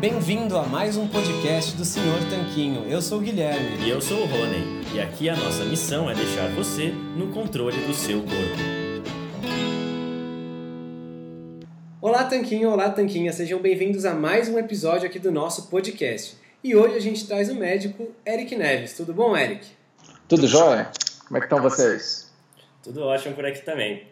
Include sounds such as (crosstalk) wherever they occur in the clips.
Bem-vindo a mais um podcast do Senhor Tanquinho. Eu sou o Guilherme. E eu sou o Rony. E aqui a nossa missão é deixar você no controle do seu corpo. Olá, Tanquinho. Olá, Tanquinha. Sejam bem-vindos a mais um episódio aqui do nosso podcast. E hoje a gente traz o médico Eric Neves. Tudo bom, Eric? Tudo jóia? Como é que estão vocês? Tudo ótimo por aqui também.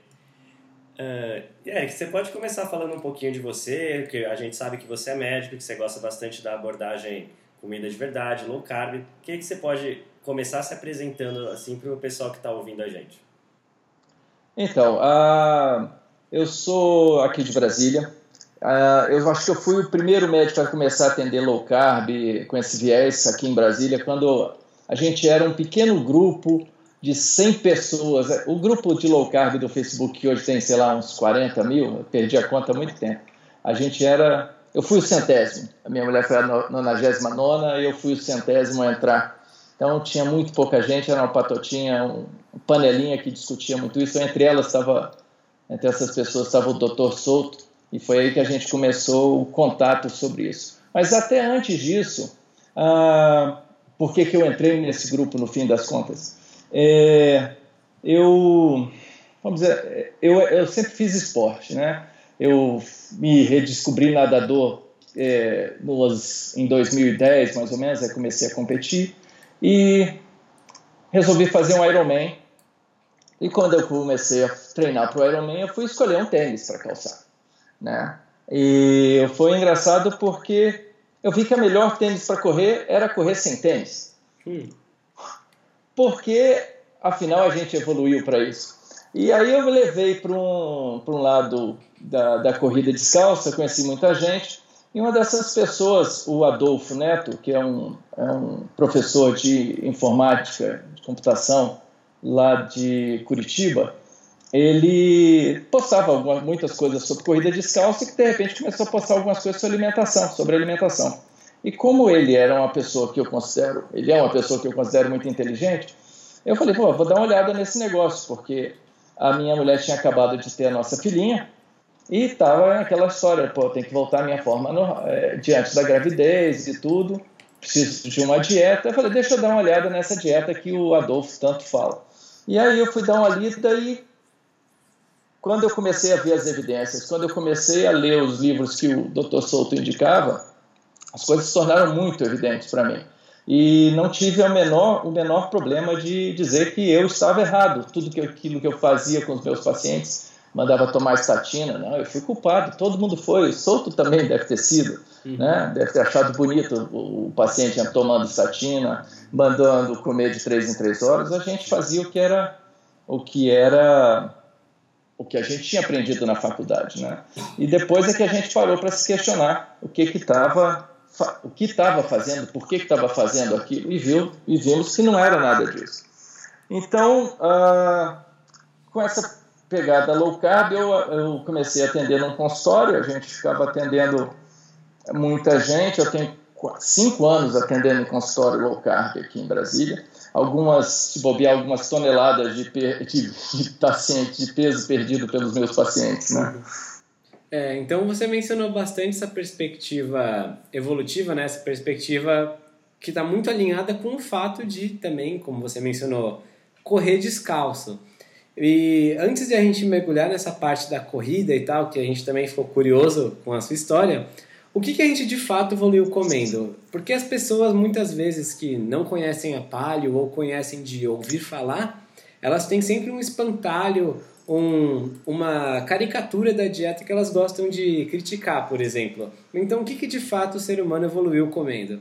Uh, Eric, você pode começar falando um pouquinho de você, que a gente sabe que você é médico, que você gosta bastante da abordagem comida de verdade, low carb. O que, que você pode começar se apresentando assim para o pessoal que está ouvindo a gente? Então, uh, eu sou aqui de Brasília. Uh, eu acho que eu fui o primeiro médico a começar a atender low carb com esse viés aqui em Brasília, quando a gente era um pequeno grupo de 100 pessoas. O grupo de low carb do Facebook, que hoje tem, sei lá, uns 40 mil, perdi a conta há muito tempo. A gente era. Eu fui o centésimo. A minha mulher foi a 99 e eu fui o centésimo a entrar. Então tinha muito pouca gente, era uma patotinha, um panelinha que discutia muito isso. Entre elas estava, entre essas pessoas estava o Dr. Souto, e foi aí que a gente começou o contato sobre isso. Mas até antes disso, ah, por que, que eu entrei nesse grupo no fim das contas? É, eu, vamos dizer, eu, eu sempre fiz esporte, né? Eu me redescobri nadador é, nos, em 2010, mais ou menos, aí comecei a competir e resolvi fazer um Ironman. E quando eu comecei a treinar para o Ironman, eu fui escolher um tênis para calçar, né? E foi engraçado porque eu vi que a melhor tênis para correr era correr sem tênis. Hum porque afinal a gente evoluiu para isso. E aí eu me levei para um, um lado da, da corrida descalça, conheci muita gente, e uma dessas pessoas, o Adolfo Neto, que é um, é um professor de informática, de computação lá de Curitiba, ele postava algumas, muitas coisas sobre corrida descalça e que de repente começou a postar algumas coisas sobre alimentação, sobre alimentação. E como ele era uma pessoa que eu considero, ele é uma pessoa que eu considero muito inteligente, eu falei, pô, vou dar uma olhada nesse negócio, porque a minha mulher tinha acabado de ter a nossa filhinha e estava naquela história, pô, tem que voltar à minha forma no, é, diante da gravidez e tudo, preciso de uma dieta. Eu falei, deixa eu dar uma olhada nessa dieta que o Adolfo tanto fala. E aí eu fui dar uma lida e quando eu comecei a ver as evidências, quando eu comecei a ler os livros que o Dr. Souto indicava, as coisas se tornaram muito evidentes para mim. E não tive o menor, o menor problema de dizer que eu estava errado. Tudo que, aquilo que eu fazia com os meus pacientes, mandava tomar estatina, não, eu fui culpado, todo mundo foi, Souto também deve ter sido, uhum. né? deve ter achado bonito o, o paciente tomando estatina, mandando comer de três em três horas, a gente fazia o que era o que era o que a gente tinha aprendido na faculdade, né? E depois é que a gente parou para se questionar o que que estava o que estava fazendo, por que estava fazendo aquilo, e, viu, e vimos que não era nada disso. Então, ah, com essa pegada low carb, eu, eu comecei a atender num consultório, a gente ficava atendendo muita gente, eu tenho cinco anos atendendo em consultório low carb aqui em Brasília, algumas, se bobear, algumas toneladas de, de, de pacientes, de peso perdido pelos meus pacientes, né? É, então você mencionou bastante essa perspectiva evolutiva, né? essa perspectiva que está muito alinhada com o fato de também, como você mencionou, correr descalço. E antes de a gente mergulhar nessa parte da corrida e tal, que a gente também ficou curioso com a sua história, o que, que a gente de fato evoluiu comendo? Porque as pessoas muitas vezes que não conhecem a palio ou conhecem de ouvir falar, elas têm sempre um espantalho, um, uma caricatura da dieta que elas gostam de criticar, por exemplo. Então, o que, que de fato o ser humano evoluiu comendo?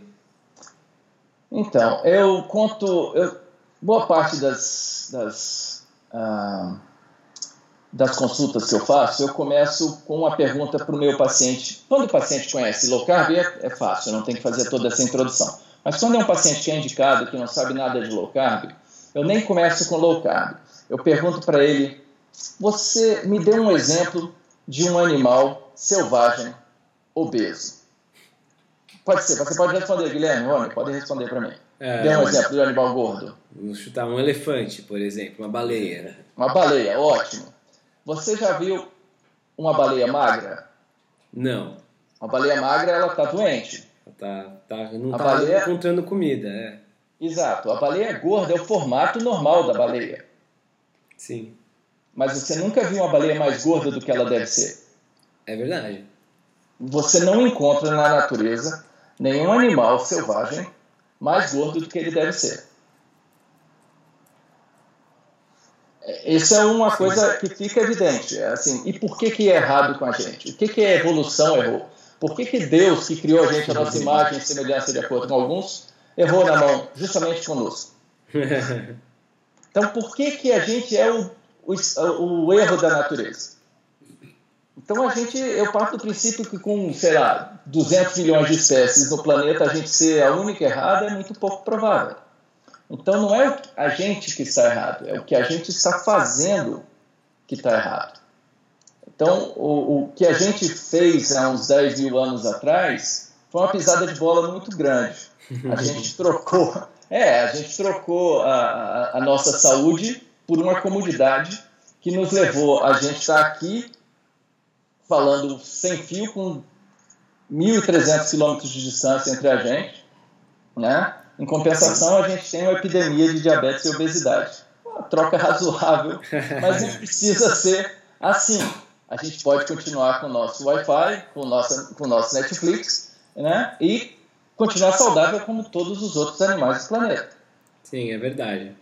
Então, eu conto. Eu, boa parte das, das, ah, das consultas que eu faço, eu começo com uma pergunta para o meu paciente. Quando o paciente conhece low carb, é, é fácil, eu não tenho que fazer toda essa introdução. Mas quando é um paciente que é indicado, que não sabe nada de low carb, eu nem começo com low carb. Eu pergunto para ele: você me dê um exemplo de um animal selvagem obeso. Pode ser, você pode responder, Guilherme, homem, pode responder para mim. É, Dê um exemplo de um animal gordo. Vamos chutar um elefante, por exemplo, uma baleia. Né? Uma baleia, ótimo. Você já viu uma baleia magra? Não. Uma baleia magra, ela está doente. Tá, tá, não está baleia... encontrando comida, é. Exato. A baleia gorda é o formato normal da baleia. Sim. Mas você nunca viu uma baleia mais gorda do que ela deve ser. É verdade. Você não encontra na natureza nenhum animal selvagem mais gordo do que ele deve ser. Isso é uma coisa que fica evidente. É assim, e por que, que é errado com a gente? O que, que a evolução errou? Por que, que Deus, que criou a gente a nossa imagem e semelhança de acordo com alguns, errou na mão justamente conosco? Então, por que, que a gente é o, o, o erro da natureza? Então a gente, eu parto do princípio que com, sei lá, 200 milhões de espécies no planeta, a gente ser a única errada é muito pouco provável. Então não é a gente que está errado, é o que a gente está fazendo que está errado. Então o, o que a gente fez há uns 10 mil anos atrás foi uma pisada de bola muito grande. (laughs) A gente trocou, é, a gente trocou a, a, a nossa saúde por uma comodidade que nos levou a gente estar aqui falando sem fio, com 1.300 quilômetros de distância entre a gente. Né? Em compensação, a gente tem uma epidemia de diabetes e obesidade. Uma troca razoável, mas não precisa ser assim. A gente pode continuar com o nosso Wi-Fi, com o nosso, com o nosso Netflix, né? e continuar saudável como todos os outros animais do planeta. Sim, é verdade.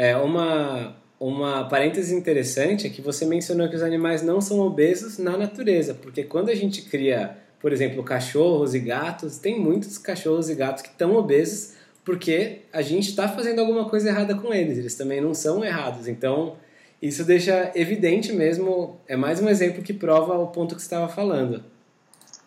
É uma, uma parêntese interessante é que você mencionou que os animais não são obesos na natureza, porque quando a gente cria, por exemplo, cachorros e gatos, tem muitos cachorros e gatos que estão obesos porque a gente está fazendo alguma coisa errada com eles, eles também não são errados. Então, isso deixa evidente mesmo, é mais um exemplo que prova o ponto que você estava falando.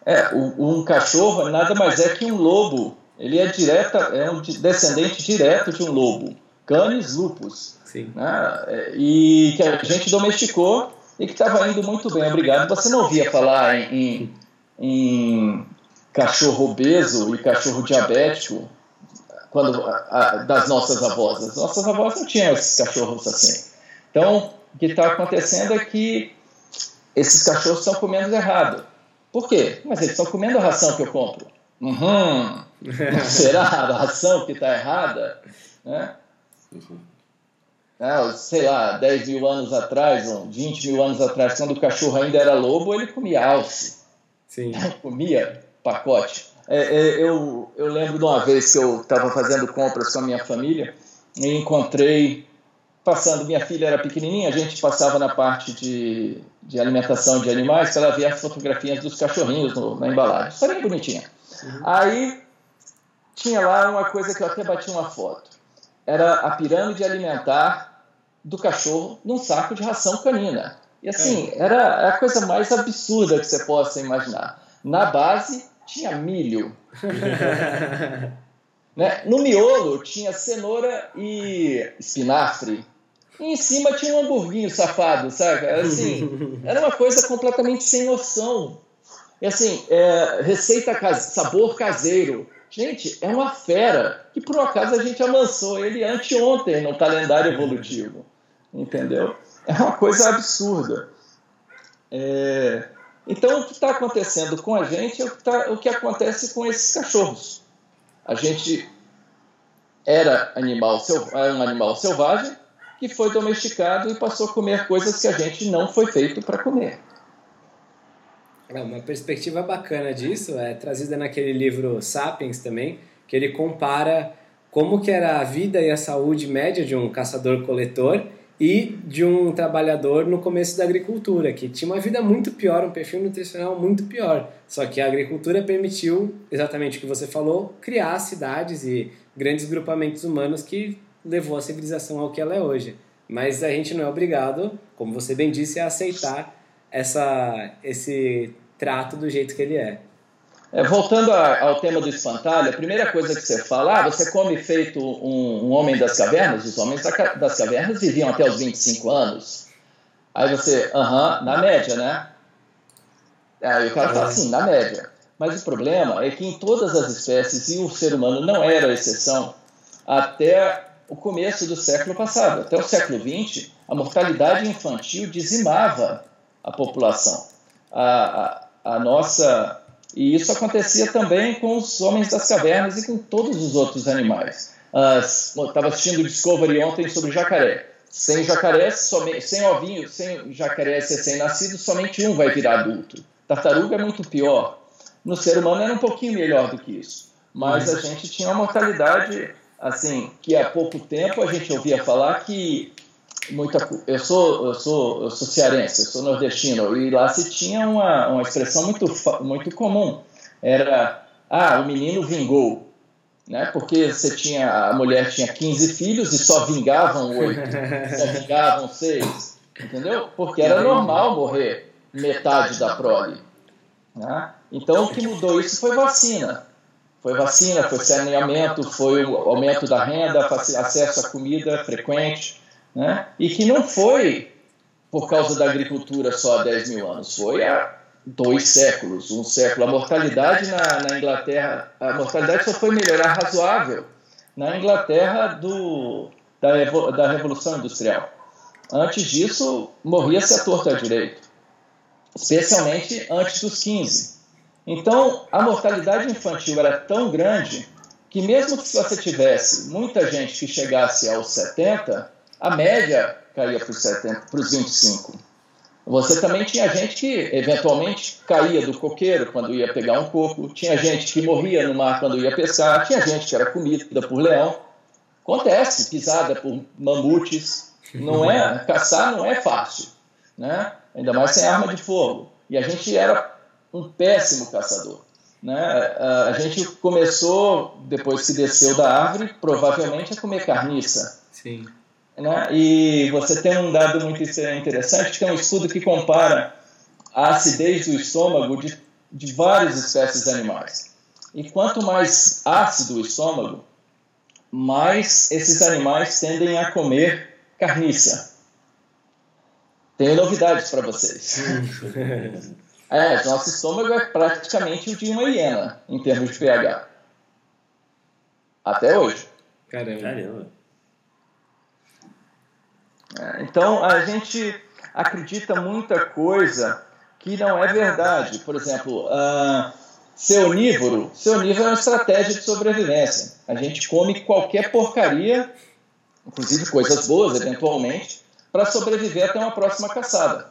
É, um cachorro nada mais é que um lobo. Ele é direta, é um descendente direto de um lobo. Canis lupus. Sim. Né? E que a gente domesticou e que estava indo muito bem, obrigado. Você não ouvia falar em, em cachorro obeso e cachorro diabético quando, a, a, das nossas avós. As nossas avós não tinham esses cachorros assim. Então, o que está acontecendo é que esses cachorros estão comendo errado. Por quê? Mas eles estão comendo a ração que eu compro. Uhum. (laughs) Será a ração que está errada? Né? Né, sei lá, 10 mil anos atrás, 20 mil anos atrás, quando o cachorro ainda era lobo, ele comia alce. Sim. (laughs) comia pacote. É, é, eu, eu lembro de uma vez que eu estava fazendo compras com a minha família e encontrei, passando, minha filha era pequenininha, a gente passava na parte de, de alimentação de animais, para ela ver as fotografias dos cachorrinhos no, na embalagem. História bonitinha. Uhum. Aí tinha lá uma coisa que eu até bati uma foto. Era a pirâmide alimentar do cachorro num saco de ração canina. E assim, é. era a coisa mais absurda que você possa imaginar. Na base tinha milho. (laughs) né? No miolo tinha cenoura e espinafre. E em cima tinha um hamburguinho safado, sabe? Assim, era uma coisa completamente sem noção. E assim, é, receita sabor caseiro. Gente, é uma fera que por acaso a gente amansou ele anteontem no calendário evolutivo entendeu? É uma coisa absurda. É... Então, o que está acontecendo com a gente é o que, tá, o que acontece com esses cachorros. A gente era animal, era um animal selvagem que foi domesticado e passou a comer coisas que a gente não foi feito para comer. Uma perspectiva bacana disso é trazida naquele livro Sapiens também, que ele compara como que era a vida e a saúde média de um caçador-coletor e de um trabalhador no começo da agricultura, que tinha uma vida muito pior, um perfil nutricional muito pior. Só que a agricultura permitiu, exatamente o que você falou, criar cidades e grandes grupamentos humanos que levou a civilização ao que ela é hoje. Mas a gente não é obrigado, como você bem disse, a aceitar essa, esse trato do jeito que ele é. É, voltando a, ao tema do espantalho, a primeira coisa que você fala, ah, você come feito um, um homem das cavernas, os homens das cavernas viviam até os 25 anos. Aí você, aham, na média, né? Aí o cara fala assim, na média. Mas o problema é que em todas as espécies, e o ser humano não era a exceção, até o começo do século passado, até o século XX, a mortalidade infantil dizimava a população. A, a, a nossa e isso acontecia também com os homens das cavernas e com todos os outros animais. Estava assistindo Discovery ontem sobre jacaré. Sem jacaré, somente, sem ovinho, sem jacarés recém-nascidos, somente um vai virar adulto. Tartaruga é muito pior. No ser humano era um pouquinho melhor do que isso. Mas a gente tinha uma mortalidade, assim, que há pouco tempo a gente ouvia falar que muita eu sou eu sou eu sou cearense eu sou nordestino e lá se tinha uma, uma expressão muito muito comum era ah o menino vingou né porque você tinha a mulher tinha 15 filhos e só vingavam oito só vingavam seis entendeu? Porque era normal morrer metade da prole né? então o que mudou isso foi vacina. foi vacina foi saneamento foi o aumento da renda acesso à comida frequente né? e que não foi por causa da agricultura só há 10 mil anos, foi há dois séculos, um século. A mortalidade na, na Inglaterra, a mortalidade só foi melhorar razoável na Inglaterra do, da, da Revolução Industrial. Antes disso, morria-se a torta direito, especialmente antes dos 15. Então, a mortalidade infantil era tão grande que mesmo que você tivesse muita gente que chegasse aos 70, a média caía para os 25. Você também tinha gente que eventualmente caía do coqueiro quando ia pegar um coco, tinha gente que morria no mar quando ia pescar, tinha gente que era comida por leão. Acontece, pisada por mamutes. Não é, caçar não é fácil, né? Ainda mais sem arma de fogo. E a gente era um péssimo caçador. Né? A gente começou, depois que desceu da árvore, provavelmente a comer carniça. Sim. Né? E você tem um dado muito interessante, que é um estudo que compara a acidez do estômago de, de várias espécies animais. E quanto mais ácido o estômago, mais esses animais tendem a comer carniça. Tenho novidades para vocês. É, nosso estômago é praticamente o de uma hiena em termos de pH. Até hoje. Caramba. Caramba. É, então a gente acredita muita coisa que não é verdade. Por exemplo, uh, ser onívoro, ser onívoro é uma estratégia de sobrevivência. A gente come qualquer porcaria, inclusive coisas boas eventualmente, para sobreviver até uma próxima caçada.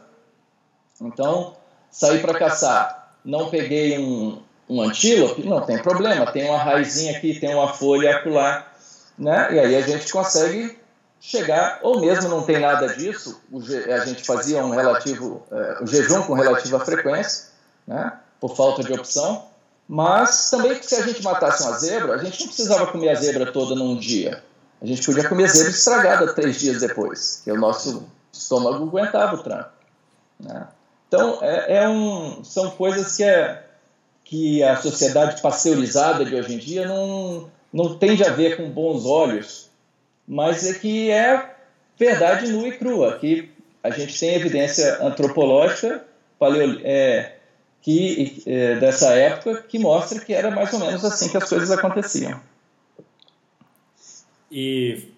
Então, sair para caçar, não peguei um, um antílope, não tem problema, tem uma raizinha aqui, tem uma folha acolá, né? E aí a gente consegue chegar, ou mesmo não tem nada disso, a gente fazia um relativo, uh, o jejum com relativa frequência, né, por falta de opção, mas também que se a gente matasse uma zebra, a gente não precisava comer a zebra toda num dia. A gente podia comer a zebra estragada três dias depois, que o nosso estômago aguentava o tranco. Né? Então, é, é, um, são coisas que, é, que a sociedade pasteurizada de hoje em dia não, não tende a ver com bons olhos mas é que é verdade nua e crua, que a gente tem evidência antropológica paleo, é, que, é, dessa época que mostra que era mais ou menos assim que as coisas aconteciam. E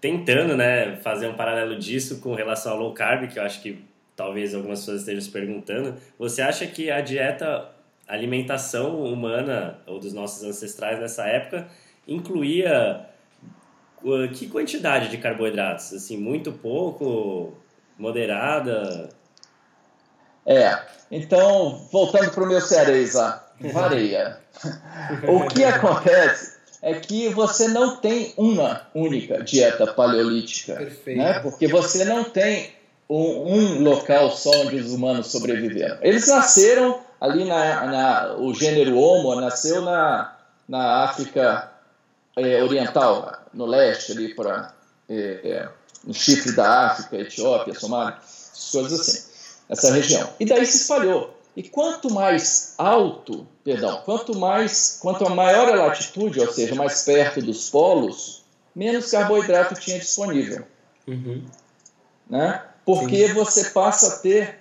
tentando né, fazer um paralelo disso com relação ao low carb, que eu acho que talvez algumas pessoas estejam se perguntando, você acha que a dieta, a alimentação humana ou dos nossos ancestrais nessa época incluía que quantidade de carboidratos? Assim, muito pouco, moderada? É, então, voltando para o meu cearês lá, varia. (laughs) o que acontece é que você não tem uma única dieta paleolítica, Perfeito. né? porque você não tem um, um, local só onde os humanos sobreviveram. Eles nasceram ali na, na o gênero Homo nasceu na, na África é, Oriental, no leste ali para é, é, no chifre da África, Etiópia, Somália, coisas assim, essa região. E daí se espalhou. E quanto mais alto, perdão, quanto mais, quanto a maior a latitude, ou seja, mais perto dos polos, menos carboidrato tinha disponível. Uhum. Né? Porque Sim. você passa a ter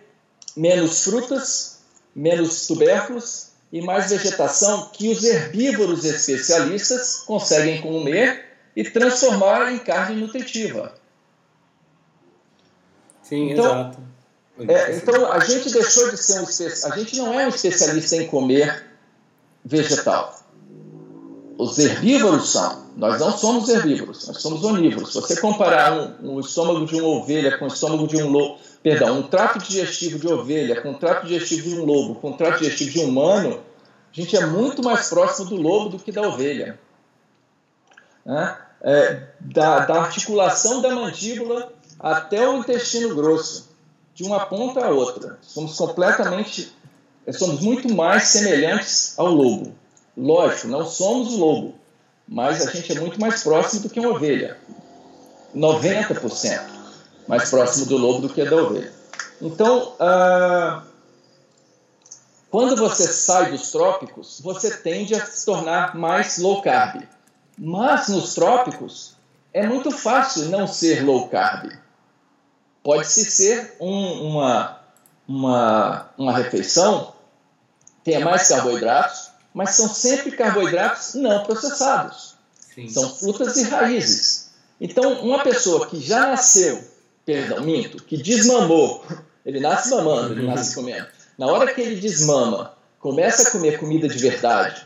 menos frutas, menos tubérculos e mais vegetação que os herbívoros especialistas conseguem comer e transformar em carne nutritiva. Sim, então, exato. É, então a gente deixou de ser um especialista, a gente não é um especialista em comer vegetal. Os herbívoros são. Nós não somos herbívoros, nós somos onívoros. Se você comparar um, um estômago de uma ovelha com o estômago de um lobo, perdão, um trato digestivo de ovelha com um trato digestivo de um lobo, com um trato digestivo de um humano, a gente é muito mais próximo do lobo do que da ovelha. Né? É, da, da articulação da mandíbula até o intestino grosso, de uma ponta a outra. Somos completamente, somos muito mais semelhantes ao lobo. Lógico, não somos o lobo, mas a gente é muito mais próximo do que uma ovelha. 90% mais próximo do lobo do que da ovelha. Então, ah, quando você sai dos trópicos, você tende a se tornar mais low carb. Mas nos trópicos, é muito fácil não ser low carb. Pode-se ser um, uma, uma, uma refeição, tenha mais carboidratos, mas são sempre carboidratos não processados. Sim. São frutas e raízes. Então, uma pessoa que já nasceu, perdão, minto, que desmamou, (laughs) ele nasce mamando, ele nasce comendo. Na hora que ele desmama, começa a comer comida de verdade,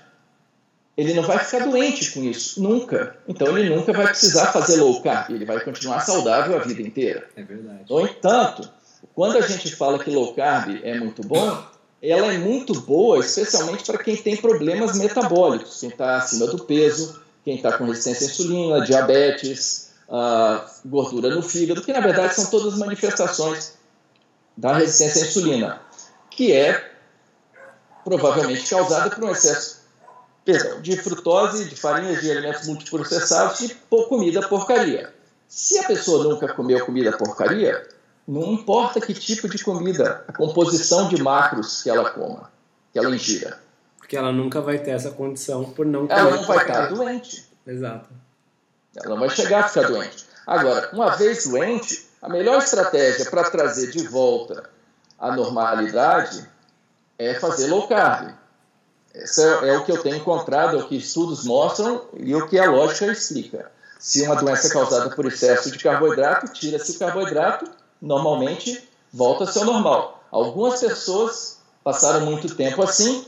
ele não vai ficar doente com isso, nunca. Então ele nunca vai precisar fazer low carb, ele vai continuar saudável a vida inteira. É verdade. No entanto, quando a gente fala que low carb é muito bom, ela é muito boa, especialmente para quem tem problemas metabólicos, quem está acima do peso, quem está com resistência à insulina, diabetes, uh, gordura no fígado, que na verdade são todas manifestações da resistência à insulina, que é provavelmente causada por um excesso perdão, de frutose, de farinhas, de alimentos multiprocessados, de comida porcaria. Se a pessoa nunca comeu comida porcaria, não importa que tipo de comida, a composição de macros que ela coma, que ela ingira. Porque ela nunca vai ter essa condição por não comer Ela não vai estar doente. Exato. Ela não vai chegar a ficar doente. Agora, uma vez doente, a melhor estratégia para trazer de volta a normalidade é fazer low carb. Esse é, o que eu tenho encontrado, é o que estudos mostram e o que a lógica explica. Se uma doença é causada por excesso de carboidrato, tira-se o carboidrato, normalmente volta a ser normal. Algumas pessoas passaram muito tempo assim,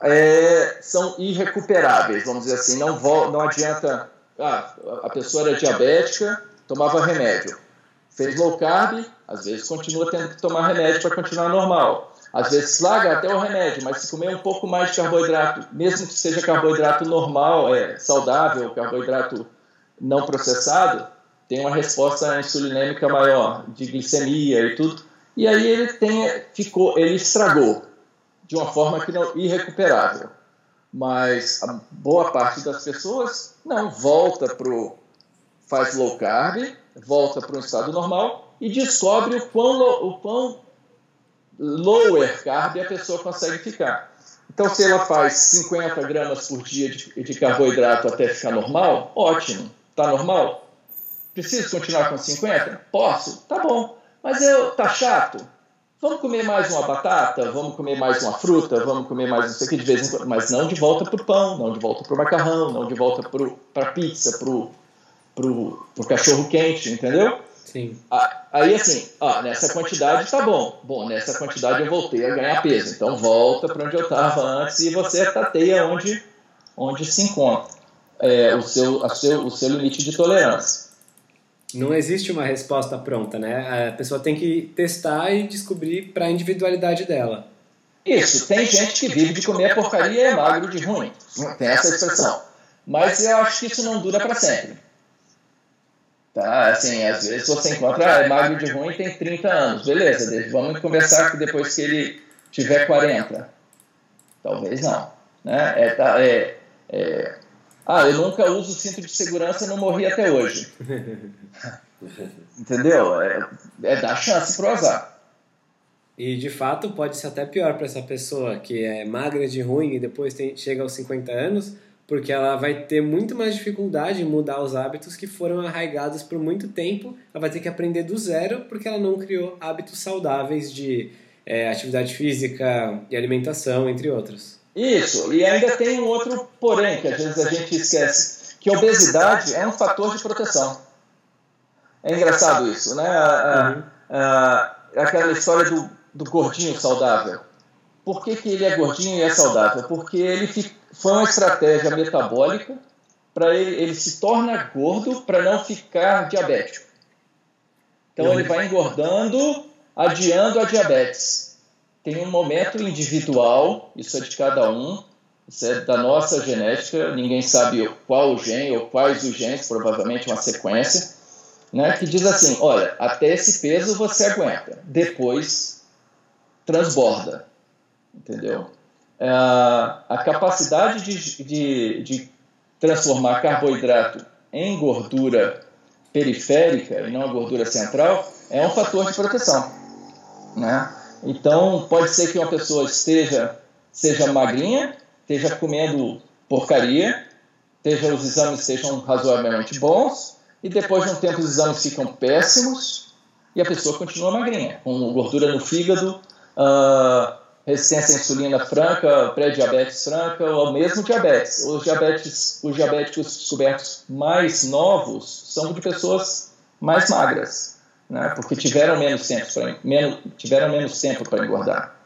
é, são irrecuperáveis, vamos dizer assim. Não, não adianta. Ah, a pessoa era diabética, tomava remédio. Fez low carb, às vezes continua tendo que tomar remédio para continuar normal. Às vezes larga até o remédio, mas se comer um pouco mais de carboidrato, mesmo que seja carboidrato normal, é saudável, carboidrato não processado, tem uma resposta insulinêmica maior, de glicemia e tudo. E aí ele tem, ficou, ele estragou de uma forma que não irrecuperável. Mas a boa parte das pessoas não volta pro faz low carb, volta para um estado normal e descobre o quão, o quão lower carb a pessoa consegue ficar. Então, se ela faz 50 gramas por dia de, de carboidrato até ficar normal, ótimo. Está normal? Preciso continuar com 50? Posso? Tá bom. Mas eu, tá chato? Vamos comer mais uma batata? Vamos comer mais uma fruta? Vamos comer mais não sei o que de vez em quando? Mas não de volta para o pão, não de volta para o macarrão, não de volta para a pizza, para o cachorro quente, entendeu? Sim. Aí assim, ó, nessa quantidade tá bom. Bom, nessa quantidade eu voltei a ganhar peso. Então volta para onde eu estava antes e você tateia onde, onde se encontra. é, o, seu, a seu, o seu limite de tolerância. Não existe uma resposta pronta, né? A pessoa tem que testar e descobrir para a individualidade dela. Isso, tem gente que vive de comer porcaria e é magro de ruim. Tem essa expressão. Mas eu acho que isso não dura para sempre. Tá, assim, às vezes você encontra, ah, é magro de ruim tem 30 anos, beleza, vamos conversar depois que ele tiver 40. Talvez não. Né? É, tá, é, é, ah, eu nunca uso cinto de segurança e não morri até hoje. (laughs) Entendeu? É, é dar chance pro azar. E de fato pode ser até pior para essa pessoa que é magra de ruim e depois tem, chega aos 50 anos, porque ela vai ter muito mais dificuldade em mudar os hábitos que foram arraigados por muito tempo. Ela vai ter que aprender do zero porque ela não criou hábitos saudáveis de é, atividade física e alimentação, entre outros. Isso, e ainda tem um outro porém que às vezes a gente esquece, que a obesidade é um fator de proteção. É engraçado isso, né? A, a, a, aquela história do, do gordinho saudável. Por que, que ele é gordinho e é saudável? Porque ele foi uma estratégia metabólica para ele, ele se torna gordo para não ficar diabético. Então ele vai engordando, adiando a diabetes. Tem um momento individual, isso é de cada um, isso é da nossa genética, ninguém sabe qual o gene ou quais os genes, provavelmente uma sequência, né, que diz assim: olha, até esse peso você aguenta, depois transborda entendeu? É, a capacidade de, de, de transformar carboidrato em gordura periférica e não a gordura central é um fator de proteção, né? Então pode ser que uma pessoa esteja seja magrinha, esteja comendo porcaria, esteja os exames sejam razoavelmente bons e depois de um tempo os exames ficam péssimos e a pessoa continua magrinha, com gordura no fígado, uh, resistência à insulina franca, pré-diabetes franca ou mesmo diabetes. Os, diabetes. os diabéticos descobertos mais novos são de pessoas mais magras, né? porque tiveram menos tempo para menos, tiveram menos tempo para engordar.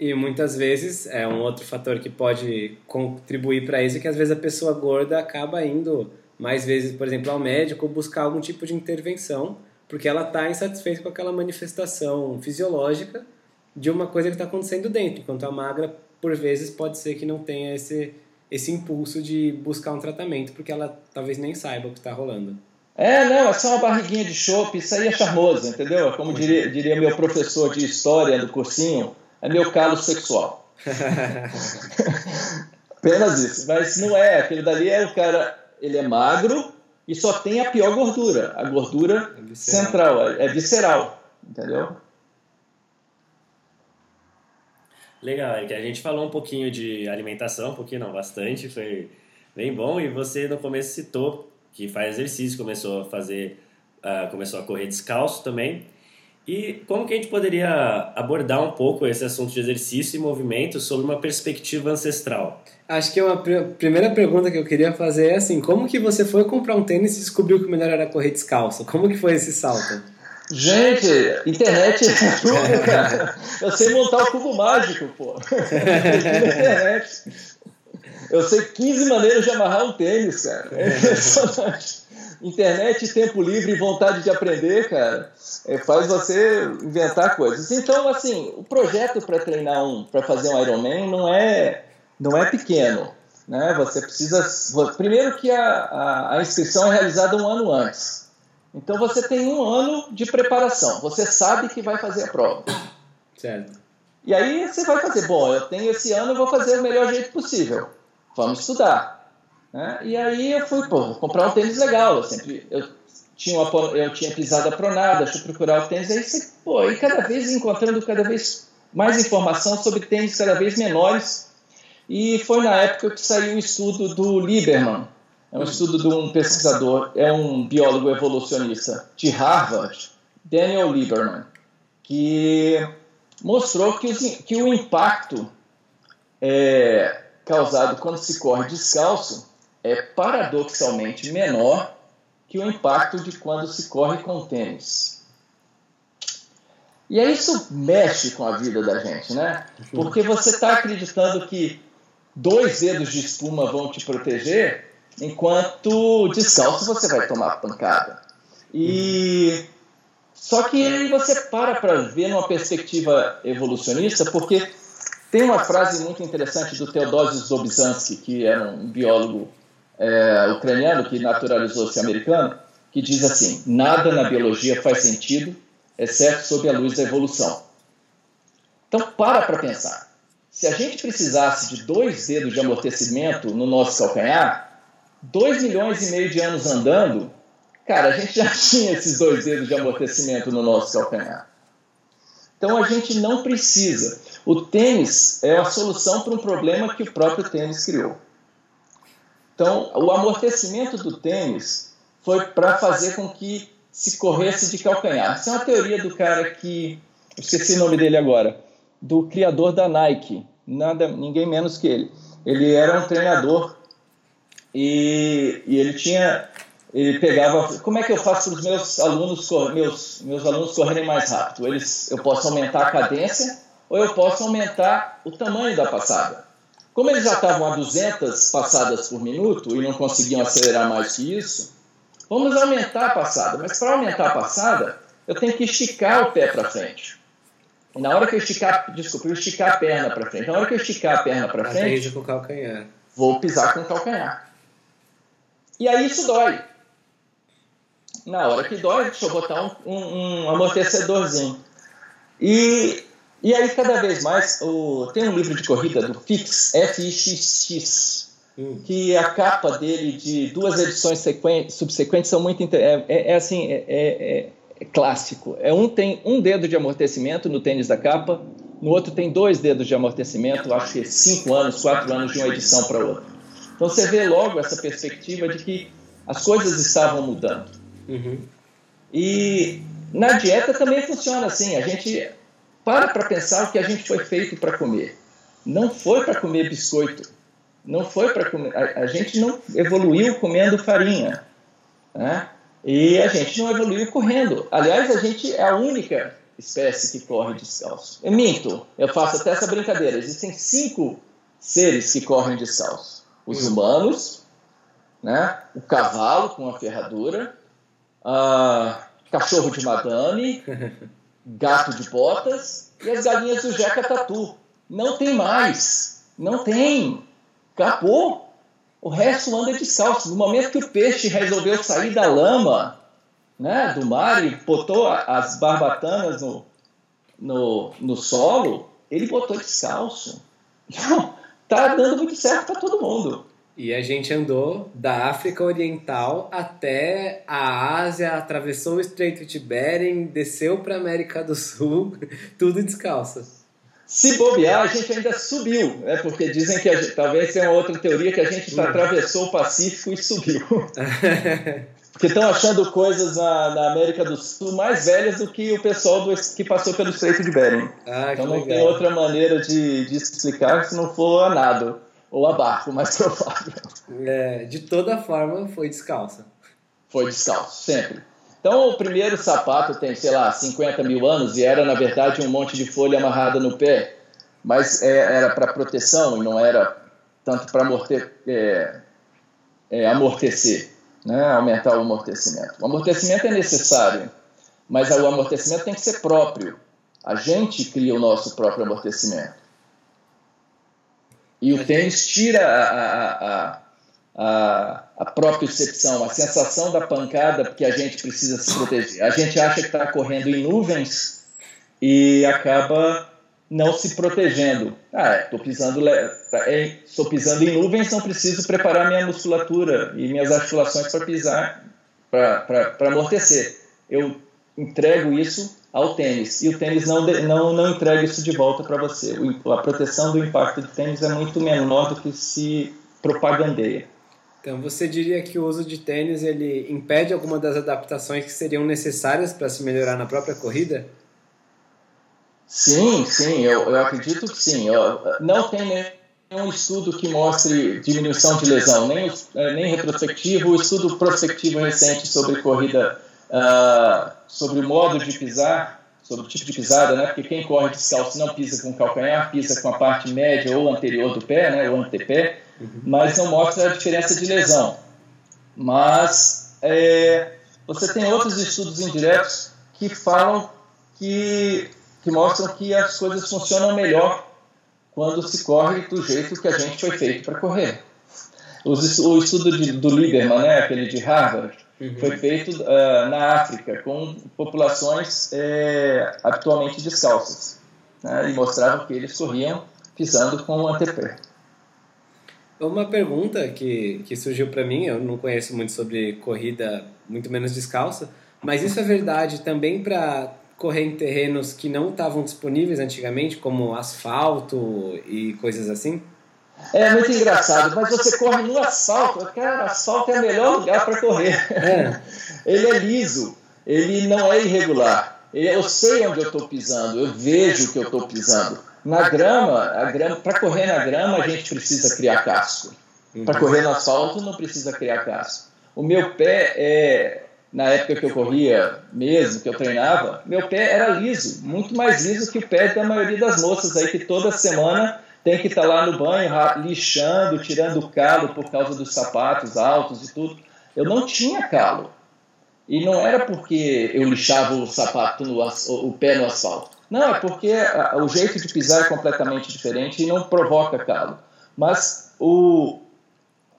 E muitas vezes é um outro fator que pode contribuir para isso é que às vezes a pessoa gorda acaba indo mais vezes, por exemplo, ao médico buscar algum tipo de intervenção, porque ela está insatisfeita com aquela manifestação fisiológica de uma coisa que está acontecendo dentro, enquanto a magra, por vezes, pode ser que não tenha esse, esse impulso de buscar um tratamento, porque ela talvez nem saiba o que está rolando. É, não, é só uma barriguinha de chope, isso aí é charmoso, entendeu? Como diria, diria meu professor de história do cursinho, é meu calo sexual. (laughs) Apenas isso, mas não é, aquele dali é o cara, ele é magro e só tem a pior gordura, a gordura é central, é, é visceral, entendeu? Legal, é que a gente falou um pouquinho de alimentação, um pouquinho não, bastante, foi bem bom. E você no começo citou que faz exercício, começou a fazer, uh, começou a correr descalço também. E como que a gente poderia abordar um pouco esse assunto de exercício e movimento sobre uma perspectiva ancestral? Acho que uma pr primeira pergunta que eu queria fazer é assim, como que você foi comprar um tênis e descobriu que o melhor era correr descalço? Como que foi esse salto? Gente, internet é tudo, cara. Eu sei montar o cubo mágico, pô. internet. Eu sei 15 maneiras de amarrar um tênis, cara. É impressionante. Internet, tempo livre e vontade de aprender, cara, é, faz você inventar coisas. Então, assim, o projeto para treinar um, para fazer um Ironman não é, não é pequeno. Né? Você precisa. Primeiro que a, a, a inscrição é realizada um ano antes. Então você tem um ano de preparação. Você sabe que vai fazer a prova. Certo. E aí você vai fazer, bom, eu tenho esse ano, eu vou fazer o melhor jeito possível. Vamos estudar. Né? E aí eu fui, pô, comprar um tênis legal. Eu sempre, eu tinha, uma, eu tinha pisado a pronada, eu procurar o tênis. Aí você, pô, e cada vez encontrando cada vez mais informação sobre tênis cada vez menores. E foi na época que saiu o estudo do Lieberman, é um estudo de um pesquisador, é um biólogo evolucionista de Harvard, Daniel Lieberman, que mostrou que, que o impacto é, causado quando se corre descalço é paradoxalmente menor que o impacto de quando se corre com tênis. E aí isso mexe com a vida da gente, né? Porque você está acreditando que dois dedos de espuma vão te proteger enquanto descalço você vai tomar pancada. E só que aí você para para ver numa perspectiva evolucionista, porque tem uma frase muito interessante do Theodosius Dobzhansky, que era um biólogo é, ucraniano que naturalizou-se americano, que diz assim: nada na biologia faz sentido, exceto sob a luz da evolução. Então, para para pensar. Se a gente precisasse de dois dedos de amortecimento no nosso calcanhar, dois milhões e meio de anos andando, cara, a gente já tinha esses dois dedos de amortecimento no nosso calcanhar. Então a gente não precisa. O tênis é a solução para um problema que o próprio tênis criou. Então, o amortecimento do tênis foi para fazer com que se corresse de calcanhar. Essa é uma teoria do cara que. esqueci o nome dele agora do criador da Nike, nada, ninguém menos que ele. Ele era um treinador e, e ele tinha, ele pegava, como é que eu faço para os meus alunos, meus, meus alunos correrem mais rápido? Eles, eu posso aumentar a cadência ou eu posso aumentar o tamanho da passada. Como eles já estavam a 200 passadas por minuto e não conseguiam acelerar mais que isso, vamos aumentar a passada. Mas para aumentar a passada, eu tenho que esticar o pé para frente. Na hora que eu esticar, desculpa, eu esticar a perna para frente. Na hora que eu esticar a perna para frente, com o calcanhar. Vou pisar com o calcanhar. E aí isso dói. Na hora que dói, deixa eu botar um, um, um amortecedorzinho. E, e aí, cada vez mais, o, tem um livro de corrida do Fix, F-I-X-X, hum. que a capa dele de duas edições subsequentes são muito. É, é, é assim, é, é é clássico. É um tem um dedo de amortecimento no tênis da capa, no outro tem dois dedos de amortecimento, acho que cinco anos, quatro anos de uma edição para outra. Então você vê logo essa perspectiva de que as coisas estavam mudando. Uhum. E na dieta também funciona assim. A gente para para pensar o que a gente foi feito para comer. Não foi para comer biscoito. Não foi para comer. A, a, gente não evoluiu comendo farinha. Né? E a gente não evoluiu correndo. Aliás, a gente é a única espécie que corre descalço. Eu minto, eu faço até essa brincadeira. Existem cinco seres que correm descalço: os humanos, né? o cavalo com a ferradura, a cachorro de madame, gato de botas e as galinhas do Jeca Tatu. Não tem mais. Não tem. Acabou. O resto anda descalço. No momento que o peixe resolveu sair da lama né, do mar e botou as barbatanas no, no, no solo, ele botou descalço. Então, tá dando muito certo para todo mundo. E a gente andou da África Oriental até a Ásia, atravessou o Estreito de Bering, desceu para a América do Sul, (laughs) tudo descalço. Se bobear, a gente ainda subiu, né? porque dizem que gente, talvez tenha outra teoria que a gente atravessou o Pacífico e subiu. (laughs) Porque estão achando coisas na, na, América do Sul mais velhas do que o pessoal do, que passou pelo Estreito de Bering. Ah, então não legal. tem outra maneira de, de explicar se não for a nado ou a barco, mais (laughs) provável. É, de toda forma, foi descalça. Foi descalço, sempre. Então, o primeiro sapato tem, sei lá, 50 mil anos e era, na verdade, um monte de folha amarrada no pé, mas é, era para proteção e não era tanto para amorte, é, é, amortecer, né? aumentar o amortecimento. O amortecimento é necessário, mas o amortecimento tem que ser próprio. A gente cria o nosso próprio amortecimento. E o tênis tira a, a, a a, propriocepção, a sensação da pancada, porque a gente precisa se proteger. A gente acha que está correndo em nuvens e acaba não se protegendo. Ah, estou pisando, estou é, pisando em nuvens, não preciso preparar minha musculatura e minhas articulações para pisar, para amortecer. Eu entrego isso ao tênis e o tênis não, não, não entrega isso de volta para você. a proteção do impacto do tênis é muito menor do que se propagandeia. Então você diria que o uso de tênis ele impede alguma das adaptações que seriam necessárias para se melhorar na própria corrida? Sim, sim, eu, eu acredito que sim. Eu, não tem nenhum estudo que mostre diminuição de lesão, nem, é, nem retrospectivo, o estudo prospectivo recente sobre corrida, uh, sobre o modo de pisar, sobre o tipo de pisada, né? Porque quem corre descalço não pisa com o calcanhar, pisa com a parte média ou anterior do pé, né? O antepé mas não mostra a diferença de lesão. Mas é, você tem outros estudos indiretos que falam que, que mostram que as coisas funcionam melhor quando se corre do jeito que a gente foi feito para correr. o estudo de, do Lieberman, né, aquele de Harvard, uhum. foi feito uh, na África com populações é, habitualmente descalças né, e mostrava que eles corriam pisando com o antepé. Uma pergunta que, que surgiu para mim, eu não conheço muito sobre corrida, muito menos descalça, mas isso é verdade também para correr em terrenos que não estavam disponíveis antigamente, como asfalto e coisas assim? É muito engraçado, mas você corre no asfalto. Cara, asfalto é o melhor lugar para correr. (laughs) É. Ele é liso, ele não é irregular. Eu sei onde eu estou pisando, eu vejo que eu estou pisando. Na grama, a grama para correr na grama, a gente precisa criar casco. Para correr no asfalto, não precisa criar casco. O meu pé é, na época que eu corria mesmo, que eu treinava, meu pé era liso, muito mais liso que o pé da maioria das moças aí que toda semana tem que estar tá lá no banho lixando, tirando o calo por causa dos sapatos altos e tudo. Eu não tinha calo. E não era porque eu lixava o sapato, no, o pé no asfalto. Não, é porque o jeito de pisar é completamente diferente e não provoca calo. Mas o,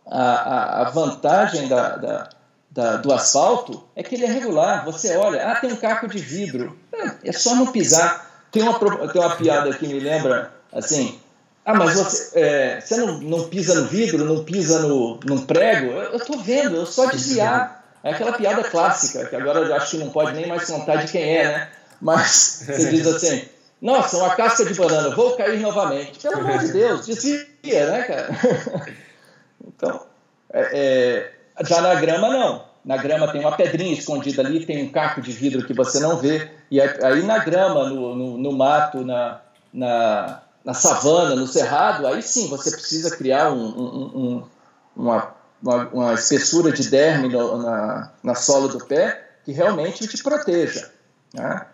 a, a vantagem da, da, da, do asfalto é que ele é regular. Você olha, ah, tem um caco de vidro. É, é só não pisar. Tem uma, tem uma piada que me lembra assim. Ah, mas você, é, você não, não pisa no vidro, não pisa no, num prego? Eu estou vendo, eu só desviar. É aquela piada clássica, que agora eu acho que não pode nem mais contar de quem é, né? Mas você diz assim, nossa, uma casca de banana, vou cair novamente. Pelo amor de Deus, desvia, né, cara? (laughs) Então, é, é, já na grama não. Na grama tem uma pedrinha escondida ali, tem um caco de vidro que você não vê. E aí na grama, no, no, no mato, na, na, na, savana, no cerrado, aí sim você precisa criar um, um, um, uma, uma, uma, espessura de derme no, na, na sola do pé que realmente te proteja. Né?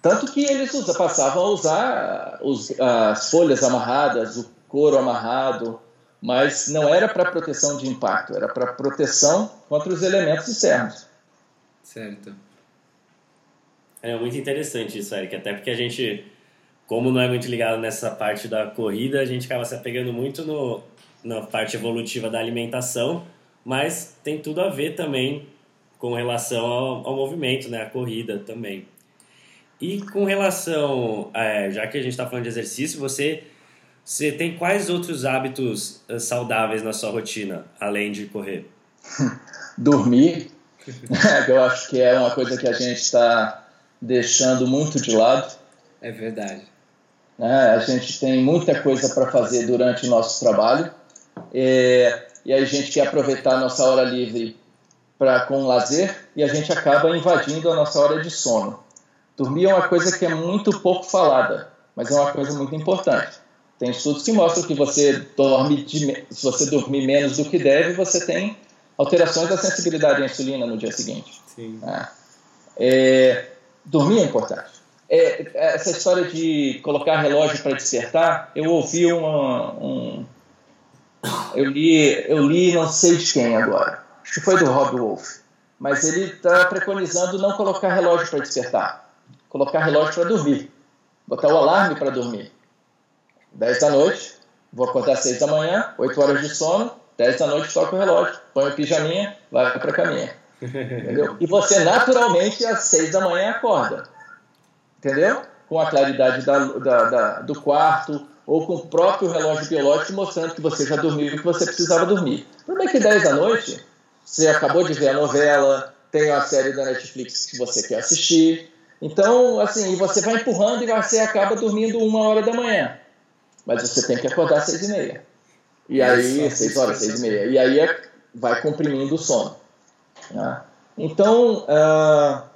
Tanto que eles usa, passavam a usar os, as folhas amarradas, o couro amarrado, mas não era para proteção de impacto, era para proteção contra os elementos externos. Certo. É muito interessante isso, Eric, até porque a gente, como não é muito ligado nessa parte da corrida, a gente acaba se apegando muito no, na parte evolutiva da alimentação, mas tem tudo a ver também com relação ao, ao movimento, né, a corrida também. E com relação, é, já que a gente está falando de exercício, você, você tem quais outros hábitos eh, saudáveis na sua rotina, além de correr? (laughs) Dormir, (laughs) eu acho que é uma coisa que a gente está deixando muito de lado. É verdade. É, a gente tem muita coisa para fazer durante o nosso trabalho é, e a gente quer aproveitar a nossa hora livre para com lazer e a gente acaba invadindo a nossa hora de sono. Dormir é uma coisa que é muito pouco falada, mas é uma coisa muito importante. Tem estudos que mostram que você dorme de, se você dormir menos do que deve, você tem alterações da sensibilidade à insulina no dia seguinte. É. É, dormir é importante. É, essa história de colocar relógio para despertar, eu ouvi uma, um, eu li, eu li não sei de quem agora. Acho que foi do Rob Wolf. Mas ele está preconizando não colocar relógio para despertar colocar relógio para dormir, botar o alarme para dormir. 10 da noite, vou acordar às 6 da manhã, 8 horas de sono, 10 da noite toca o relógio, põe o pijaminha, vai para a caminha. Entendeu? E você naturalmente às 6 da manhã acorda. Entendeu? Com a claridade da, da, da, do quarto ou com o próprio relógio biológico mostrando que você já dormiu e que você precisava dormir. O problema é que 10 da noite, você acabou de ver a novela, tem a série da Netflix que você quer assistir, então, assim, você vai empurrando e você acaba dormindo uma hora da manhã. Mas você tem que acordar às seis e meia. E aí, seis horas, seis e meia. E aí é, vai comprimindo o sono. Né? Então, uh,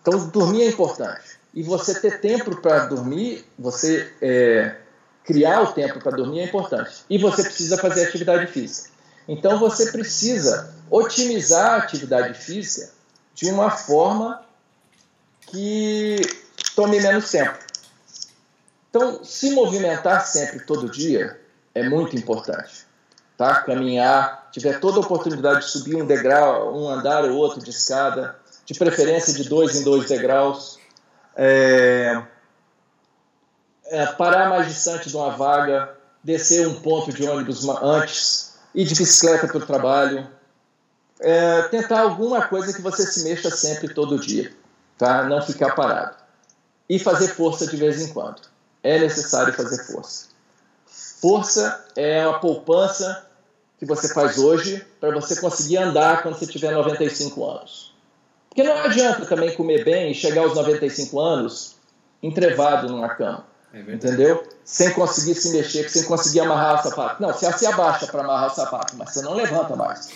então, dormir é importante. E você ter tempo para dormir, você é, criar o tempo para dormir é importante. E você precisa fazer atividade física. Então, você precisa otimizar a atividade física de uma forma que tome menos tempo. Então, se movimentar sempre, todo dia, é muito importante. Tá? Caminhar tiver toda a oportunidade de subir um degrau, um andar ou outro de escada, de preferência de dois em dois degraus, é, é, parar mais distante de uma vaga, descer um ponto de ônibus antes, ir de bicicleta para o trabalho, é, tentar alguma coisa que você se mexa sempre, todo dia, tá? Não ficar parado. E fazer força de vez em quando. É necessário fazer força. Força é a poupança que você faz hoje para você conseguir andar quando você tiver 95 anos. Porque não adianta também comer bem e chegar aos 95 anos entrevado numa cama. É entendeu? Sem conseguir se mexer, sem conseguir amarrar o sapato. Não, você se abaixa para amarrar o sapato, mas você não levanta mais.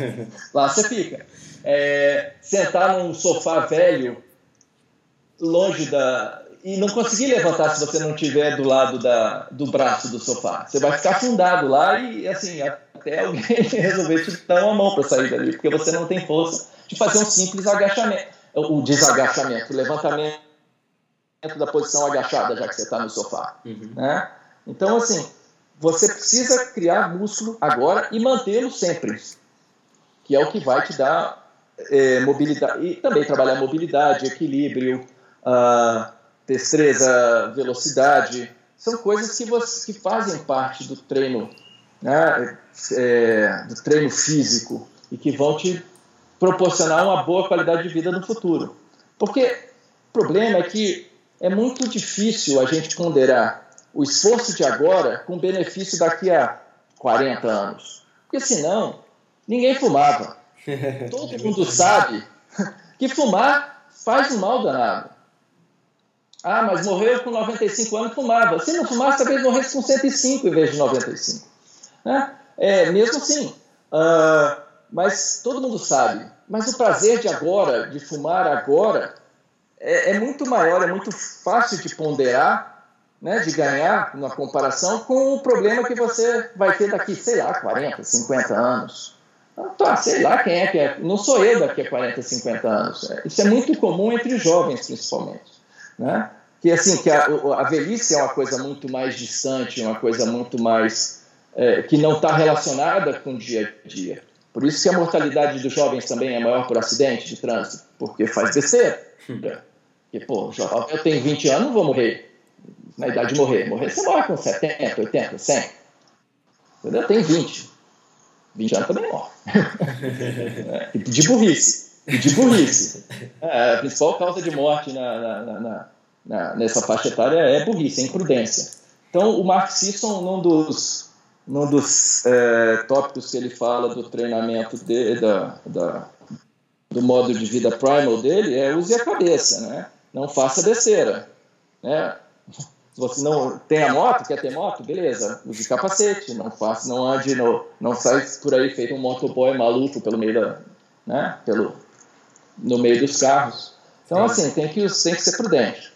(laughs) Lá você fica. É, sentar num sofá velho, longe da. E não conseguir levantar se você não estiver do lado da, do braço do sofá. Você vai ficar afundado lá e, assim, até alguém (laughs) resolver te dar uma mão para sair dali, porque você não tem força de fazer um simples agachamento. O desagachamento, o levantamento da posição agachada, já que você está no sofá. Uhum. Né? Então, assim, você precisa criar músculo agora e mantê-lo sempre, que é o que vai te dar é, mobilidade. E também trabalhar mobilidade, equilíbrio, uh, destreza, velocidade. São coisas que, você, que fazem parte do treino, né? É, do treino físico e que vão te proporcionar uma boa qualidade de vida no futuro. Porque o problema é que é muito difícil a gente ponderar o esforço de agora com o benefício daqui a 40 anos. Porque senão, ninguém fumava. (laughs) Todo mundo sabe que fumar faz um mal danado. Ah, mas morreu com 95 anos fumava. Se não fumasse, talvez morresse com 105 em vez de 95. Né? É, mesmo assim. Uh, mas todo mundo sabe. Mas o prazer de agora, de fumar agora, é, é muito maior, é muito fácil de ponderar, né, de ganhar na comparação com o problema que você vai ter daqui, sei lá, 40, 50 anos. Então, tá, sei lá quem é que é. Não sou eu daqui a 40, 50 anos. É, isso é muito comum entre jovens, principalmente. Né? Que assim, que a, a velhice é uma coisa muito mais distante, uma coisa muito mais. É, que não está relacionada com o dia a dia. Por isso que a mortalidade dos jovens também é maior por acidente de trânsito, porque faz besteira. Porque, pô, eu tenho 20 anos, não vou morrer na idade de morrer. Morrer você morre com 70, 80, 100. Entendeu? Tem 20. 20 anos também morre. (laughs) é, de burrice. De burrice. É, a principal causa de morte na, na, na, nessa faixa etária é burrice, é imprudência. Então, o Mark Sisson, num dos, num dos é, tópicos que ele fala do treinamento de, da, da, do modo de vida primal dele, é use a cabeça, né? não faça besteira. Né? Se você não tem a moto, quer ter moto, beleza, use capacete, não faça, não ande, no, não sai por aí feito um motoboy maluco pelo meio da, né, pelo, no meio dos carros. Então, assim, tem que, tem que ser prudente.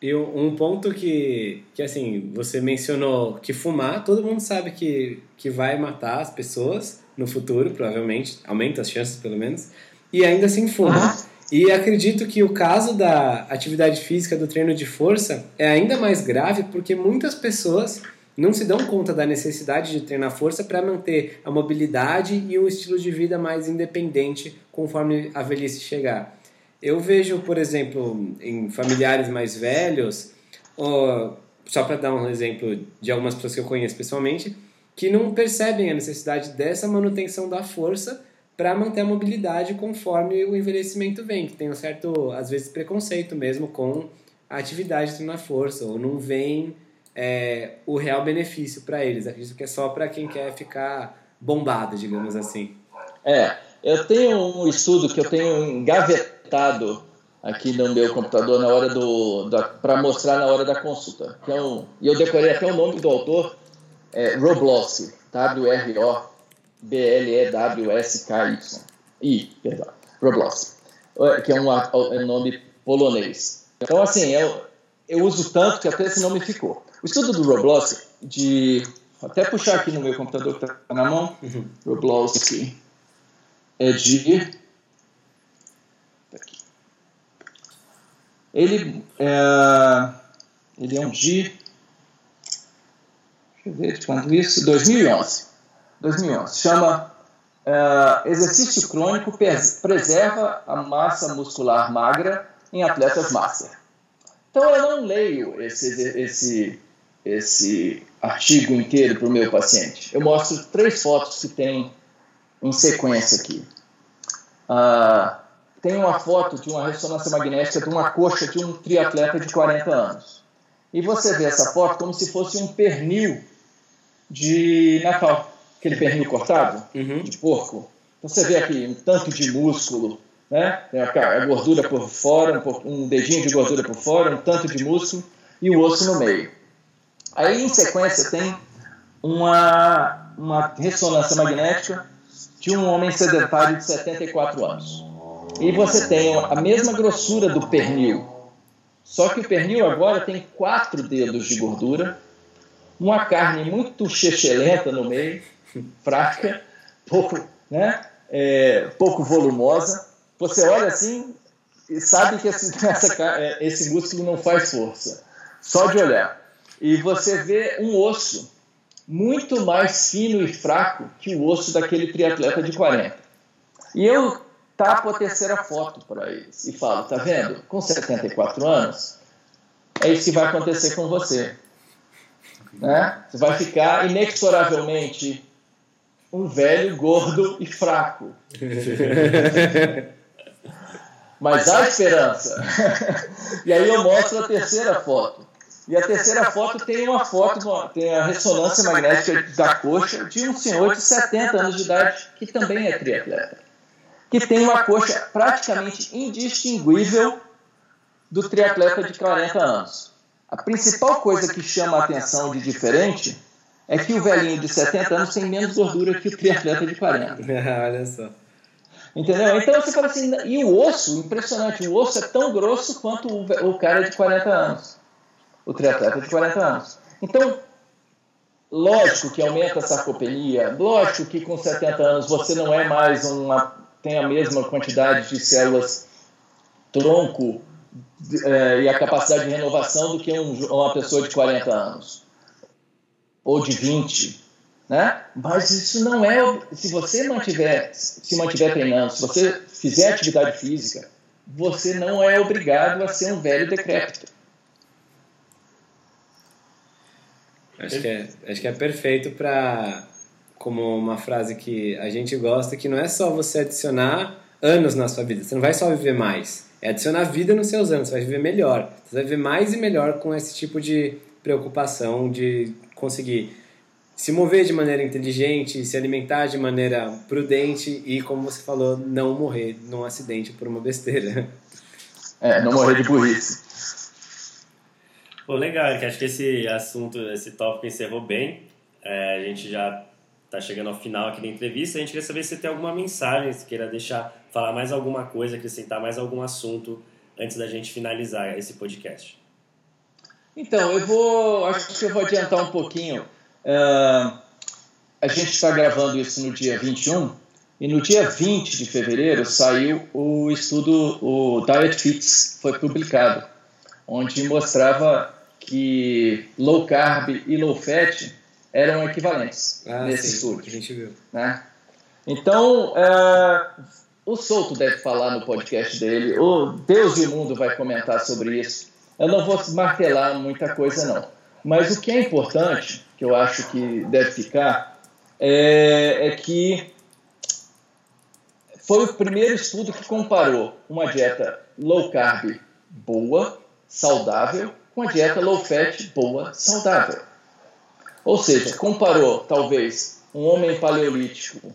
E um ponto que, que, assim, você mencionou que fumar, todo mundo sabe que, que vai matar as pessoas no futuro, provavelmente, aumenta as chances, pelo menos, e ainda assim fuma. E acredito que o caso da atividade física, do treino de força, é ainda mais grave porque muitas pessoas não se dão conta da necessidade de treinar força para manter a mobilidade e um estilo de vida mais independente conforme a velhice chegar. Eu vejo, por exemplo, em familiares mais velhos, só para dar um exemplo de algumas pessoas que eu conheço pessoalmente, que não percebem a necessidade dessa manutenção da força para manter a mobilidade conforme o envelhecimento vem, que tem um certo, às vezes, preconceito mesmo com a atividade na força, ou não vem é, o real benefício para eles. Acredito que é só para quem quer ficar bombado, digamos assim. É, eu tenho um estudo que eu tenho engavetado aqui no meu computador na hora do para mostrar na hora da consulta. Que é um, e eu decorei até o nome do autor, é Roblowski, W-R-O B-L-E-W-S-K-Y. I, perdão, Roblowski, que é um, é um nome polonês. Então, assim, eu, eu uso tanto que até esse nome ficou. O estudo do Roblowski, de. Até puxar aqui no meu computador que está na mão. Uhum. Roblowski é de. Aqui. Ele é, ele é um de. Deixa eu ver de quando isso? 2011. 2011. Chama uh, Exercício Crônico Preserva a Massa Muscular Magra em Atletas Master. Então eu não leio esse, esse, esse artigo inteiro para o meu paciente. Eu mostro três fotos que tem em sequência aqui. Uh, tem uma foto de uma ressonância magnética de uma coxa de um triatleta de 40 anos. E você vê essa foto como se fosse um pernil de Natal, aquele pernil cortado uhum. de porco. Então você vê aqui um tanto de músculo, né? Tem a, gordura por fora, um dedinho de gordura por fora, um tanto de músculo e o osso no meio. Aí em sequência tem uma, uma ressonância magnética de um homem sedentário de 74 anos. E você tem a mesma grossura do pernil, só que o pernil agora tem quatro dedos de gordura, uma carne muito chechelenta no meio, (laughs) fraca, (laughs) pouco, né, é, pouco volumosa. Você olha assim e sabe que esse, (laughs) essa, é, esse músculo não faz força, só de olhar. E você vê um osso muito mais fino e fraco que o osso daquele triatleta de 40. E eu tapo a terceira foto para eles e falo: tá vendo? Com 74 anos, é isso que vai acontecer com você. Né? Você vai ficar inexoravelmente um velho, gordo e fraco. (laughs) Mas há esperança. (laughs) e aí eu mostro a terceira foto. E a terceira foto tem uma foto, tem a ressonância magnética da coxa de um senhor de 70 anos de idade que também é triatleta que tem uma coxa praticamente indistinguível do triatleta de 40 anos. A principal coisa que chama a atenção de diferente é que o velhinho de 70 anos tem menos gordura que o triatleta de 40. (laughs) Olha só. Entendeu? Então você fala assim, e o osso, impressionante, o osso é tão grosso quanto o, o cara de 40 anos, o triatleta de 40 anos. Então, lógico que aumenta a sarcopenia, lógico que com 70 anos você não é mais uma tem a mesma quantidade de células tronco é, e a capacidade de renovação do que um, uma pessoa de 40 anos ou de 20, né? Mas isso não é se você mantiver se mantiver treinando, se você fizer atividade física, você não é obrigado a ser um velho decrépito. Acho que é, acho que é perfeito para como uma frase que a gente gosta, que não é só você adicionar anos na sua vida, você não vai só viver mais, é adicionar vida nos seus anos, você vai viver melhor, você vai viver mais e melhor com esse tipo de preocupação de conseguir se mover de maneira inteligente, se alimentar de maneira prudente e, como você falou, não morrer num acidente por uma besteira. É, não morrer de burrice. Pô, legal, que acho que esse assunto, esse tópico encerrou bem. É, a gente já está chegando ao final aqui da entrevista. A gente queria saber se você tem alguma mensagem, se queira deixar, falar mais alguma coisa, acrescentar mais algum assunto antes da gente finalizar esse podcast. Então, eu vou, acho que eu vou adiantar um pouquinho. Uh, a gente está gravando isso no dia 21 e no dia 20 de fevereiro saiu o estudo, o Diet Fits, foi publicado, onde mostrava que low carb e low fat eram equivalentes ah, nesse sim, estudo. A gente viu. Né? Então, é, o Souto deve falar no podcast dele, o Deus e o Mundo vai comentar sobre isso. Eu não vou martelar muita coisa, não. Mas o que é importante, que eu acho que deve ficar, é, é que foi o primeiro estudo que comparou uma dieta low carb boa, saudável, com a dieta low fat boa, saudável. Ou seja, comparou talvez um homem paleolítico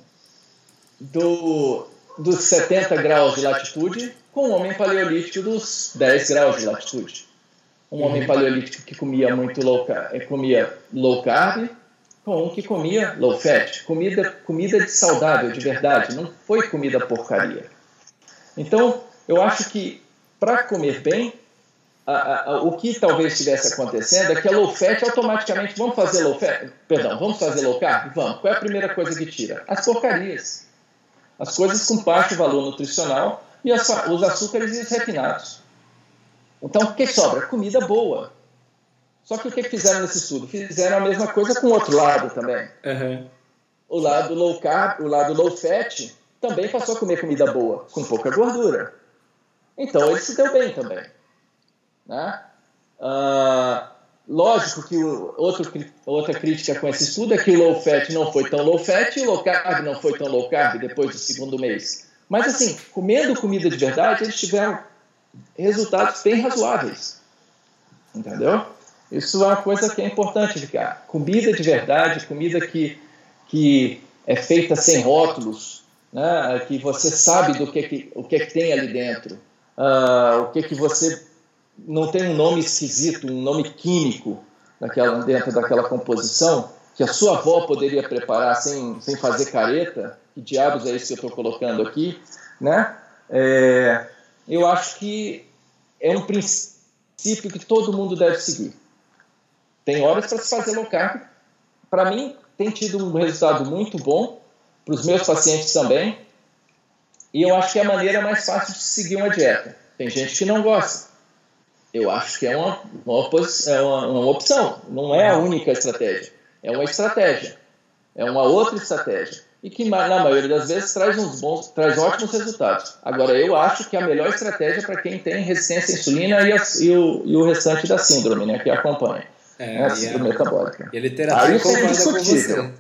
do, dos 70 graus de latitude com um homem paleolítico dos 10 graus de latitude. Um homem paleolítico que comia muito low carb, comia low carb com um que comia low fat, comida, comida de saudável, de verdade, não foi comida porcaria. Então, eu acho que para comer bem, a, a, o que talvez estivesse acontecendo é que a low fat automaticamente, vamos fazer low fat, perdão, vamos fazer low carb? Vamos. Qual é a primeira coisa que tira? As porcarias. As coisas com baixo valor nutricional e as, os açúcares e os refinados. Então, o que sobra? Comida boa. Só que o que fizeram nesse estudo? Fizeram a mesma coisa com o outro lado também. Uhum. o lado low carb, o lado low fat, também passou a comer comida boa, com pouca gordura. Então ele se deu bem também. Né? Ah, lógico que o, outro, outra crítica com esse estudo é que o low fat não foi tão low fat e o low carb não foi tão low carb depois do segundo mês. Mas assim, comendo comida de verdade, eles tiveram resultados bem razoáveis. Entendeu? Isso é uma coisa que é importante ficar. Comida de verdade, comida que, que é feita sem rótulos, né? que você sabe do que, que, o que, que tem ali dentro, uh, o que, que você não tem um nome esquisito, um nome químico naquela, dentro daquela composição, que a sua avó poderia preparar sem, sem fazer careta, que diabos é isso que eu estou colocando aqui, né? É, eu acho que é um princípio que todo mundo deve seguir. Tem horas para se fazer low carb. Para mim, tem tido um resultado muito bom, para os meus pacientes também, e eu acho que é a maneira mais fácil de seguir uma dieta. Tem gente que não gosta. Eu acho que é uma, uma, é uma, uma opção, não é a única estratégia. É uma estratégia, é uma outra estratégia e que na maioria das vezes traz uns bons, traz ótimos resultados. Agora eu acho que a melhor estratégia para quem tem resistência à insulina e, a, e, o, e o restante da síndrome, né, que acompanha. É, é a síndrome metabólica. E a literatura Aí concorda com você. Uhum.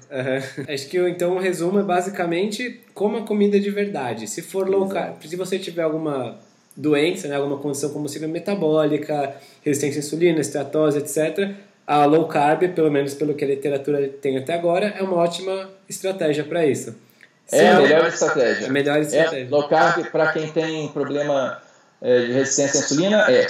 Acho que então o resumo é basicamente como a comida de verdade. Se for low carb, se você tiver alguma doença, né, alguma condição como síndrome metabólica, resistência à insulina, esteatose, etc., a low carb, pelo menos pelo que a literatura tem até agora, é uma ótima estratégia para isso. Se é a melhor estratégia. A melhor estratégia. É, low carb, para quem tem problema é, de resistência à insulina, é.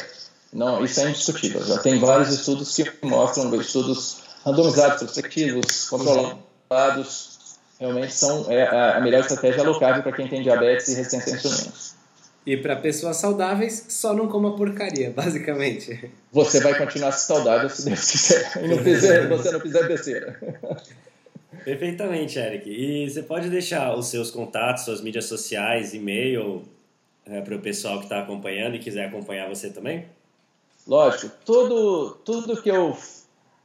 Não, isso é indiscutível. Já tem vários estudos que mostram, estudos randomizados, prospectivos, controlados, realmente são é, a melhor estratégia low carb para quem tem diabetes e resistência à insulina. E para pessoas saudáveis, só não coma porcaria, (laughs) basicamente. Você vai continuar saudável se Deus quiser. E não fizer, (laughs) você não fizer besteira. Perfeitamente, Eric. E você pode deixar os seus contatos, suas mídias sociais, e-mail é, para o pessoal que está acompanhando e quiser acompanhar você também? Lógico. Tudo, tudo que eu.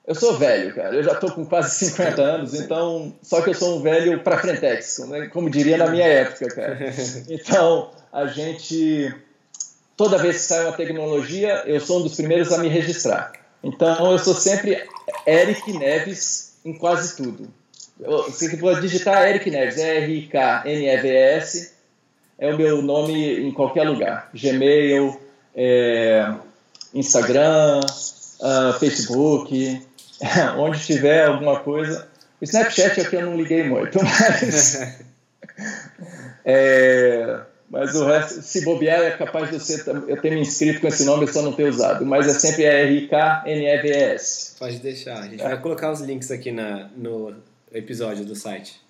Eu sou velho, cara. Eu já estou com quase 50 anos, então. Só que eu sou um velho para frentex, como, como diria na minha época, cara. (laughs) Então a gente, toda vez que sai uma tecnologia, eu sou um dos primeiros a me registrar. Então eu sou sempre Eric Neves em quase tudo. Você pode digitar Eric Neves, R-I-K-N-E-V-S, é o meu nome em qualquer lugar. Gmail, é, Instagram, uh, Facebook, (laughs) onde tiver alguma coisa. O Snapchat é que eu não liguei muito, (laughs) mas. (laughs) É, mas o resto, se bobear, é capaz de você. Eu ter me inscrito com esse nome, eu só não ter usado. Mas é sempre R-K-N-E-V-S. Pode deixar. A gente é. vai colocar os links aqui na, no episódio do site.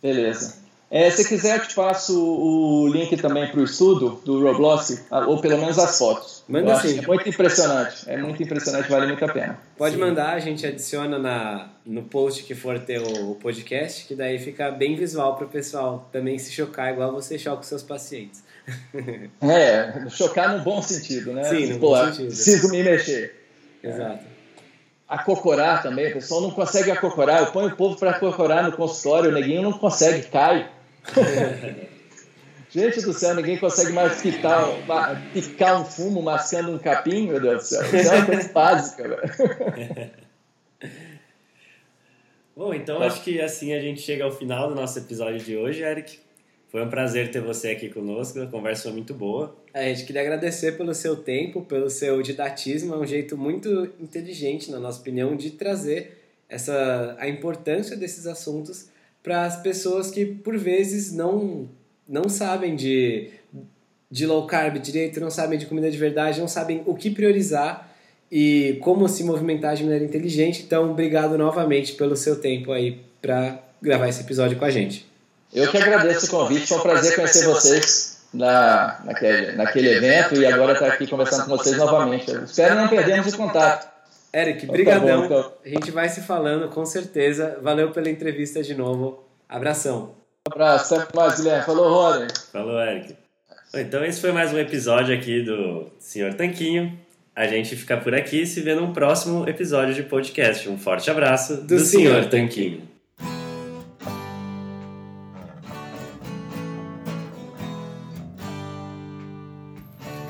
Beleza. É, se quiser, eu te passo o link também para o estudo do Roblox, ou pelo menos as fotos. Manda sim. É muito impressionante. É muito impressionante, vale muito a pena. Pode sim. mandar, a gente adiciona na, no post que for ter o podcast, que daí fica bem visual para o pessoal também se chocar, igual você choca os seus pacientes. (laughs) É, chocar no bom sentido, né? Sim, no Pô, bom sentido. Preciso me mexer. Exato. Acocorar também, o pessoal não consegue acocorar. Eu ponho o povo para acocorar no consultório, o neguinho não consegue, cai. (laughs) Gente do céu, ninguém consegue mais picar, picar um fumo mascando um capim, meu Deus do céu. Isso é uma coisa básica, velho. (laughs) Bom, então acho que assim a gente chega ao final do nosso episódio de hoje, Eric. Foi um prazer ter você aqui conosco, a conversa foi muito boa. É, a gente queria agradecer pelo seu tempo, pelo seu didatismo, é um jeito muito inteligente, na nossa opinião, de trazer essa, a importância desses assuntos para as pessoas que por vezes não não sabem de de low carb direito, não sabem de comida de verdade, não sabem o que priorizar e como se movimentar de maneira inteligente. Então, obrigado novamente pelo seu tempo aí para gravar esse episódio com a gente. Eu que agradeço o convite, foi um prazer conhecer vocês na, naquele, naquele evento e agora estar aqui conversando com vocês novamente. Eu espero não perdermos o contato. Eric, brigadão. Então. A gente vai se falando, com certeza. Valeu pela entrevista de novo. Abração. Um abraço, até mais, Guilherme. Falou, Rony. Falou, Eric. Então, esse foi mais um episódio aqui do Senhor Tanquinho. A gente fica por aqui e se vê num próximo episódio de podcast. Um forte abraço do, do Senhor Tanquinho.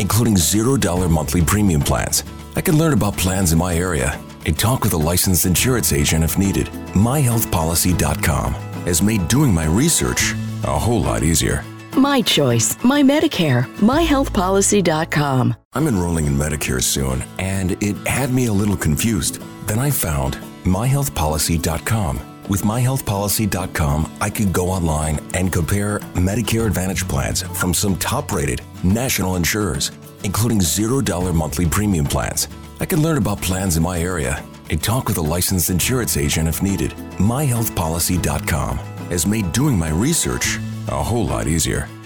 including $0 monthly premium plans. I could learn about plans in my area and talk with a licensed insurance agent if needed. MyHealthPolicy.com has made doing my research a whole lot easier. My choice, my Medicare, myhealthpolicy.com. I'm enrolling in Medicare soon, and it had me a little confused. Then I found myhealthpolicy.com. With myhealthpolicy.com, I could go online and compare Medicare Advantage plans from some top rated national insurers, including $0 monthly premium plans. I could learn about plans in my area and talk with a licensed insurance agent if needed. MyHealthPolicy.com has made doing my research a whole lot easier.